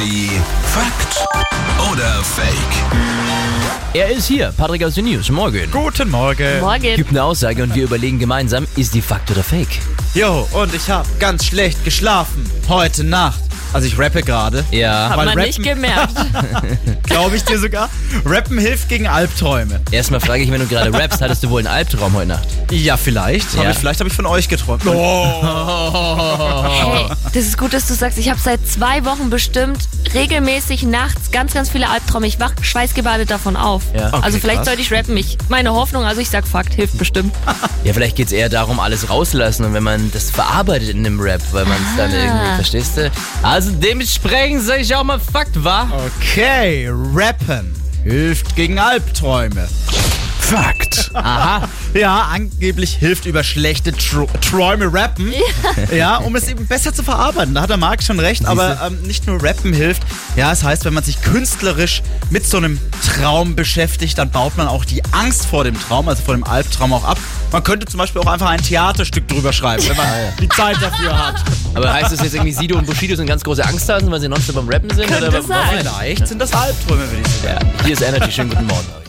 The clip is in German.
Energy Fakt oder Fake? Er ist hier, Patrick aus den News. Morgen. Guten Morgen. Morgen. Gibt eine Aussage und wir überlegen gemeinsam, ist die Fakt oder Fake? Jo, und ich habe ganz schlecht geschlafen. Heute Nacht. Also ich rappe gerade. Ja. Hat man Rappen- nicht gemerkt. Glaube ich dir sogar. Rappen hilft gegen Albträume. Erstmal frage ich, wenn du gerade rappst, hattest du wohl einen Albtraum heute Nacht? Ja, vielleicht. Ja. Hab ich, vielleicht habe ich von euch geträumt. Oh. Das ist gut, dass du sagst, ich habe seit zwei Wochen bestimmt regelmäßig nachts ganz, ganz viele Albträume. Ich wach schweißgebadet davon auf. Ja. Okay, also vielleicht krass. sollte ich rappen. Ich, meine Hoffnung, also ich sag Fakt, hilft bestimmt. Ja, vielleicht geht es eher darum, alles rauslassen und wenn man das verarbeitet in einem Rap, weil man es dann Ah. irgendwie, verstehst du? Also dementsprechend sage ich auch mal Fakt, wa? Okay, rappen hilft gegen Albträume. Fakt. Aha. Ja, angeblich hilft über schlechte Tr Träume rappen. Ja. um es eben besser zu verarbeiten. Da hat der Marc schon recht. Aber ähm, nicht nur rappen hilft. Ja, es heißt, wenn man sich künstlerisch mit so einem Traum beschäftigt, dann baut man auch die Angst vor dem Traum, also vor dem Albtraum auch ab. Man könnte zum Beispiel auch einfach ein Theaterstück drüber schreiben, wenn man die Zeit dafür hat. Aber heißt das jetzt irgendwie, Sido und Bushido sind ganz große Angsthasen, weil sie nonstop beim Rappen sind? Könnte oder sein. Vielleicht sind das Albträume, würde ich sagen. Ja, hier ist Energy. Schönen guten Morgen.